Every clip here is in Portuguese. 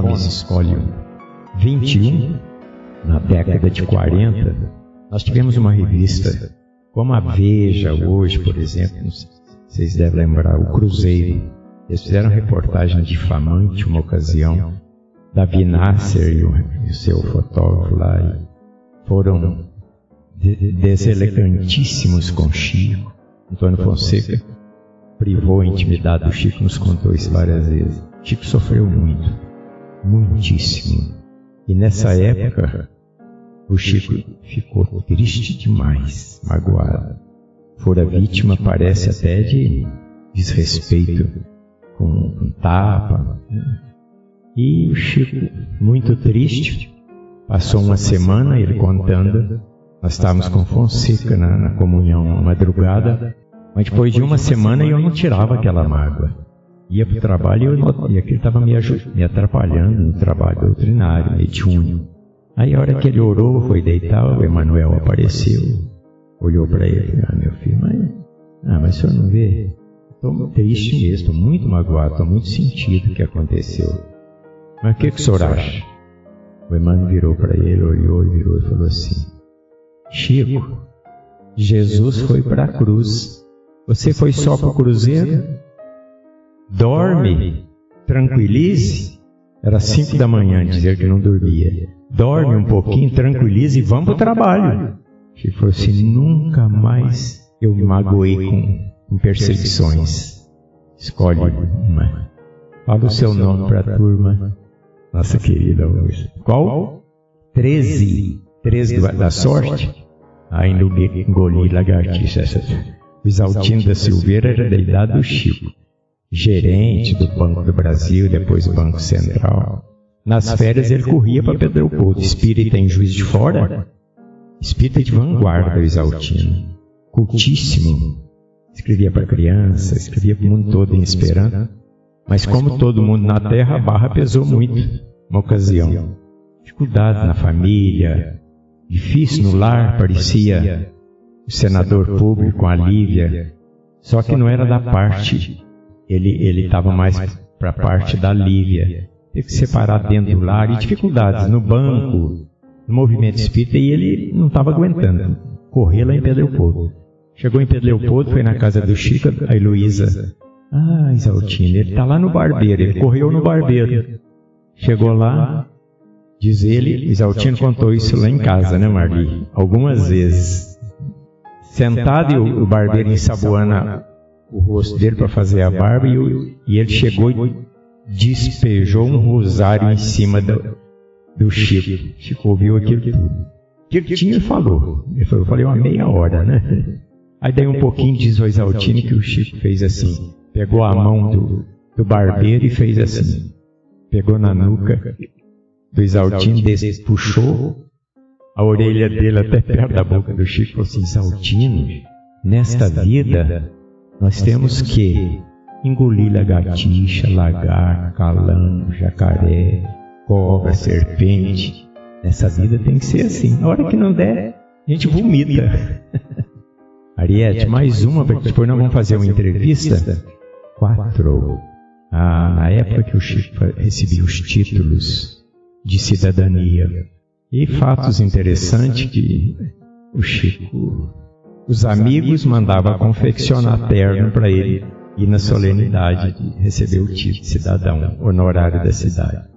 Gomes escolhe um. 21, na década de 40, nós tivemos uma revista como a Veja hoje, por exemplo, vocês devem lembrar, o Cruzeiro. Eles fizeram reportagem difamante uma ocasião, Davi Nasser e o, e seu fotógrafo lá, e foram de, deselegantíssimos com Chico. Antônio Fonseca privou a intimidade do Chico, nos contou isso várias vezes. Chico sofreu muito, muitíssimo. E nessa época, o Chico ficou triste demais, magoado. Fora vítima, parece até de desrespeito com um tapa. E o Chico, muito triste, passou uma semana ele contando. Nós estávamos com Fonseca na, na comunhão madrugada, mas depois de uma semana eu não tirava aquela mágoa. Ia para o trabalho e, e aquilo estava me, me atrapalhando no trabalho doutrinário, mediúnico. Aí a hora que ele orou, foi deitar, o Emanuel apareceu, olhou para ele, ah meu filho, mas, ah, mas o senhor não vê? Estou triste mesmo, estou muito magoado, estou muito sentido o que aconteceu. Mas o que, que o senhor acha? O Emmanuel virou para ele, olhou e virou e falou assim, Chico, Jesus foi para a cruz. Você foi só para o cruzeiro? Dorme, tranquilize. Era cinco da manhã, dizer que não dormia dorme um pouquinho, tranquiliza e vamos para o trabalho. Que falou assim: nunca mais eu me magoei com, com perseguições. Escolhe uma. Fala o seu nome para a turma. Nossa querida hoje. Qual? Treze. Treze da sorte? Ainda engoli lagartixa. O Isaltino da Silveira era da idade do Chico. Gerente do Banco do Brasil, depois do Banco Central. Nas férias ele corria para Pedro Leopoldo, espírita em Juiz de Fora, espírita de vanguarda, o Exaltino, cultíssimo. Escrevia para criança, escrevia para o mundo todo em Esperanto, mas como todo mundo na terra, a barra pesou muito, uma ocasião. Dificuldades na família, difícil no lar, parecia o senador público com a Lívia, só que não era da parte, ele estava mais para a parte da Lívia teve que separar dentro do lar e dificuldades no banco, no movimento espírita, e ele não estava aguentando. Correr lá em Pedro Leopoldo. Chegou em Pedro Leopoldo, foi na casa do Chico, a Heloísa. Ah, Isaltino, ele está lá no barbeiro, ele correu no barbeiro. Chegou lá, diz ele, Isaltino contou isso lá em casa, né, Marli? Algumas vezes. Sentado e o, o barbeiro ensaboando o rosto dele para fazer a barba, e, e ele chegou e despejou um rosário em cima do, do Chico. Chico ouviu aquilo tudo. O que ele tinha falou? Ele falou, eu falei uma meia hora, né? Aí daí um pouquinho diz o Exaltino que o Chico fez assim. Pegou a mão do, do barbeiro e fez assim. Pegou na nuca do Exaltino, puxou a orelha dele até perto da boca do Chico e falou assim, Exaltino, nesta vida nós temos que engolir lagartixa, lagarto, calango, jacaré, cobra, serpente. Nessa vida tem que ser assim. Na hora que não der, a gente vomita. Ariete, mais uma, porque depois nós vamos fazer uma entrevista. Quatro. Ah, na época que o Chico recebia os títulos de cidadania. E fatos interessantes que o Chico, os amigos mandavam confeccionar terno para ele e na solenidade de receber o título de cidadão honorário da cidade.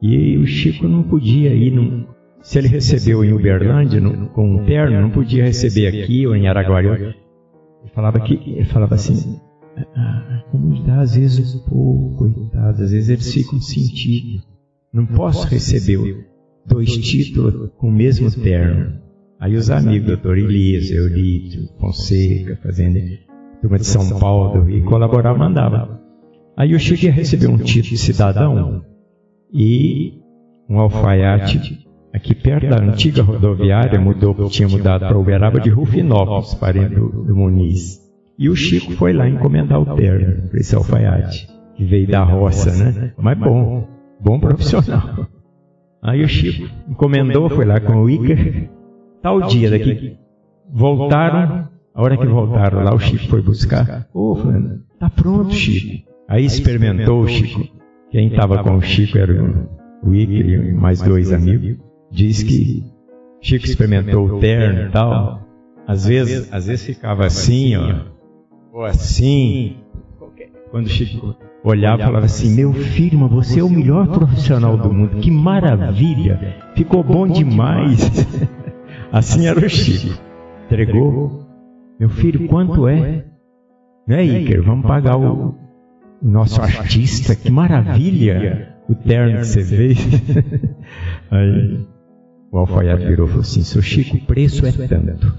E o Chico não podia ir, num, se ele recebeu em Uberlândia no, com um terno, não podia receber aqui ou em Araguari. Ele falava que ele falava assim, a comunidade às vezes o povo, coitado, às vezes eles ficam sentidos. Não posso receber dois títulos com o mesmo terno. Aí os amigos, doutor Elisa, Eulito, Fonseca, fazendo turma de São Paulo, e colaborar mandava. Aí eu cheguei a receber um título de cidadão e um alfaiate aqui perto da antiga rodoviária, mudou, tinha mudado para Uberaba de Rufinópolis, parente do, do Muniz. E o Chico foi lá encomendar o terno para esse alfaiate, que veio da roça, né? Mas bom, bom profissional. Aí o Chico encomendou, foi lá com o Iker, tal dia daqui. Voltaram, a hora que voltaram lá, o Chico foi buscar. Ô, oh, tá pronto, Chico. Aí experimentou o Chico. Quem estava com o Chico era o o Iker e mais dois amigos, diz que Chico experimentou o terno e tal. Às vezes, às vezes ficava assim, ó, ou assim. Quando Chico olhava, falava assim: Meu filho, mas você é o melhor profissional do mundo, que maravilha, ficou bom demais. assim era o Chico. Entregou. Meu filho, quanto é? Não é, Iker? Vamos pagar o nosso artista, que maravilha o terno que você fez. Aí o alfaiate virou e falou assim: Seu Chico, o preço é tanto.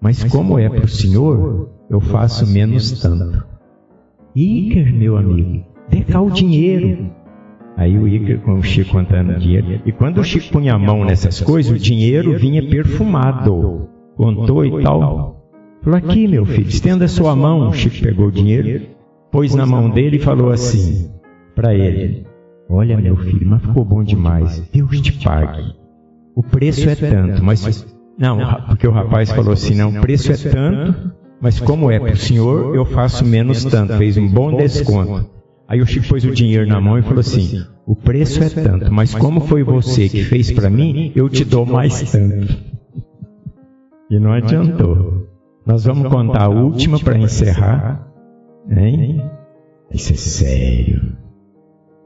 Mas como é para o senhor, eu faço menos tanto. Iker, meu amigo, dê cá o dinheiro. Aí o Iker com o Chico contando dinheiro. E quando o Chico punha a mão nessas coisas, o dinheiro vinha perfumado. Contou e tal. Falou, aqui meu filho, estenda sua mão. O Chico pegou o dinheiro, pôs na mão dele e falou assim para ele. Olha meu filho, mas ficou bom demais. Deus te pague. O preço é tanto, mas não, porque o rapaz falou assim, não, o preço é tanto, mas como é para o senhor, eu faço menos tanto. Fez um bom desconto. Aí o Chico pôs o dinheiro na mão e falou assim: o preço é tanto, mas como foi você que fez para mim, eu te dou mais tanto. E não adiantou. Nós vamos contar a última para encerrar. Hein? Isso é sério.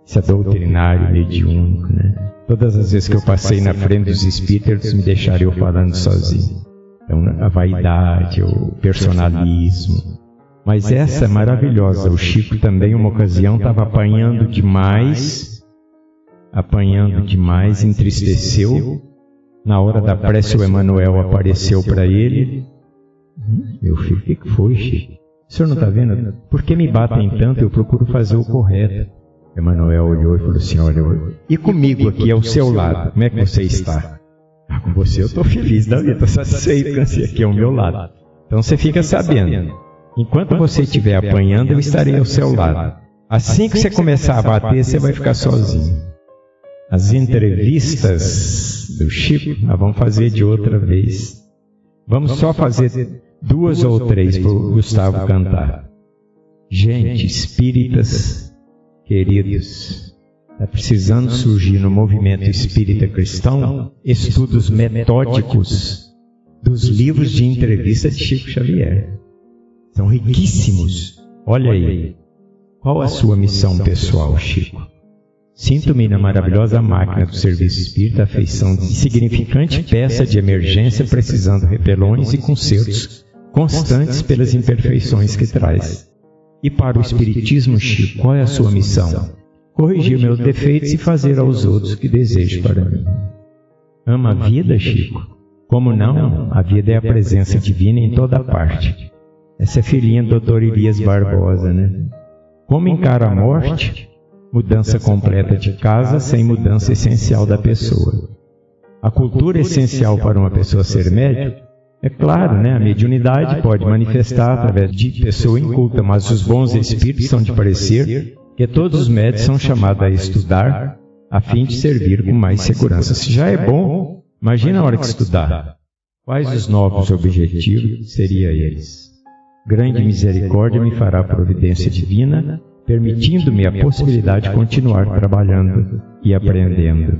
Isso é doutrinário, mediúnico, né? Todas as vezes que eu passei na frente dos espíritos, me deixaram eu falando sozinho. Então, a vaidade, o personalismo. Mas essa é maravilhosa. O Chico também, uma ocasião, estava apanhando demais, apanhando demais, entristeceu. Na hora da prece, o Emanuel apareceu para ele. Meu filho, o que foi, Chico? O senhor não está vendo? Por que me batem tanto? Eu procuro fazer o correto. Emanuel olhou e falou assim: Olha, e comigo aqui ao seu lado, como é que você está? Ah, com você eu estou feliz da vida, estou satisfeito com você aqui ao meu lado. Então você fica sabendo, enquanto você estiver apanhando, eu estarei ao seu lado. Assim que você começar a bater, você vai ficar sozinho. As entrevistas do Chico, nós vamos fazer de outra vez. Vamos só fazer duas ou três para o Gustavo cantar. Gente, espíritas Queridos, está precisando surgir no movimento espírita cristão estudos metódicos dos livros de entrevista de Chico Xavier. São riquíssimos. Olha aí. Qual a sua missão pessoal, Chico? Sinto-me na maravilhosa máquina do serviço espírita a feição de insignificante peça de emergência precisando repelões e consertos constantes pelas imperfeições que traz. E para o Espiritismo, Chico, qual é a sua missão? Corrigir meus defeitos e fazer aos outros o que desejo para mim. Ama a vida, Chico? Como não? A vida é a presença divina em toda parte. Essa é filhinha do Dr. Elias Barbosa, né? Como encara a morte? Mudança completa de casa sem mudança essencial da pessoa. A cultura essencial para uma pessoa ser médico é claro, né? A mediunidade pode manifestar através de pessoa inculta, mas os bons espíritos são de parecer que todos os médios são chamados a estudar a fim de servir com mais segurança. Se já é bom, imagina a hora que estudar. Quais os novos objetivos seria eles? Grande misericórdia me fará providência divina, permitindo-me a possibilidade de continuar trabalhando e aprendendo.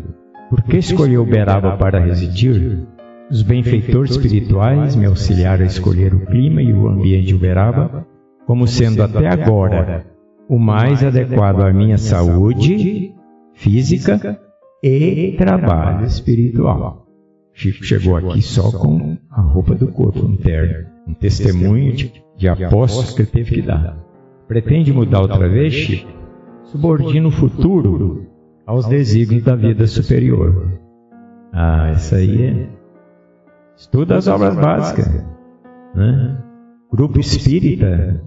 Por que escolheu Beraba para residir? Os benfeitores espirituais me auxiliaram a escolher o clima e o ambiente de Uberaba como sendo até agora o mais adequado à minha saúde física e trabalho espiritual. Chico chegou aqui só com a roupa do corpo interno, um testemunho de, de que ele teve que dar. Pretende mudar outra vez, Chico? Subordina o futuro aos desígnios da vida superior. Ah, isso aí é Estuda as obras básicas. Né? Grupo espírita,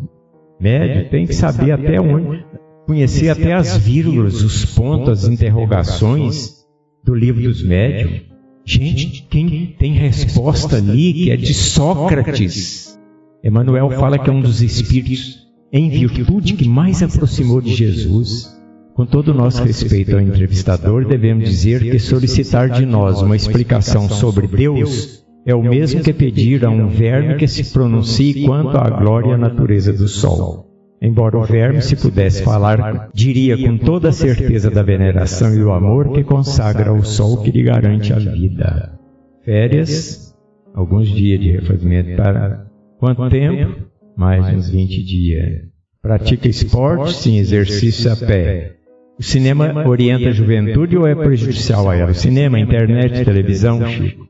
médio, tem que saber até onde, conhecer até as vírgulas, os pontos, as interrogações do livro dos médios. Gente, quem tem resposta ali que é de Sócrates. Emmanuel fala que é um dos espíritos em virtude que mais aproximou de Jesus. Com todo o nosso respeito ao entrevistador, devemos dizer que solicitar de nós uma explicação sobre Deus é o mesmo que pedir a um verme que se pronuncie quanto à glória e à natureza do sol. Embora o verme, se pudesse falar, diria com toda a certeza da veneração e do amor que consagra o sol que lhe garante a vida. Férias, alguns dias de refazimento para quanto tempo? Mais uns 20 dias. Pratica esporte, sim, exercício a pé. O cinema orienta a juventude ou é prejudicial a ela? O cinema, internet, televisão, Chico.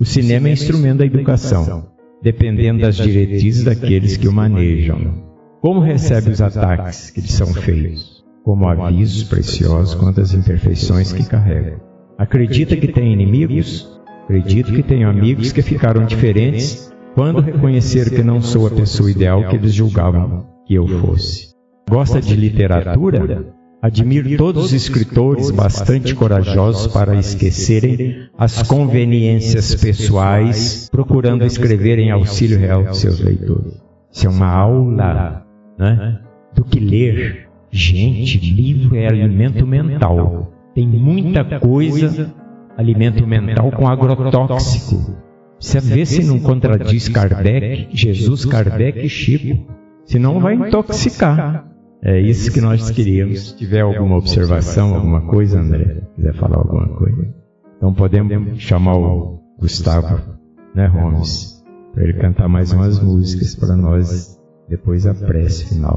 O cinema é instrumento da educação, dependendo das diretrizes daqueles que o manejam. Como recebe os ataques que lhe são feitos? Como avisos preciosos quanto às imperfeições que carrega. Acredita que tem inimigos? Acredito que tenho amigos que ficaram diferentes quando reconheceram que não sou a pessoa ideal que eles julgavam que eu fosse. Gosta de literatura? Admiro todos os escritores bastante corajosos para esquecerem as conveniências pessoais, procurando escrever em auxílio real de seus leitores. Isso é uma aula né, do que ler. Gente, livro é alimento mental. Tem muita coisa, alimento mental com agrotóxico. Você vê se não contradiz Kardec, Jesus, Kardec e Chico. Senão vai intoxicar. É isso que nós queríamos. Se tiver alguma observação, alguma coisa, André, quiser falar alguma coisa. Então podemos chamar o Gustavo, né, Holmes, para ele cantar mais umas músicas para nós depois a prece final.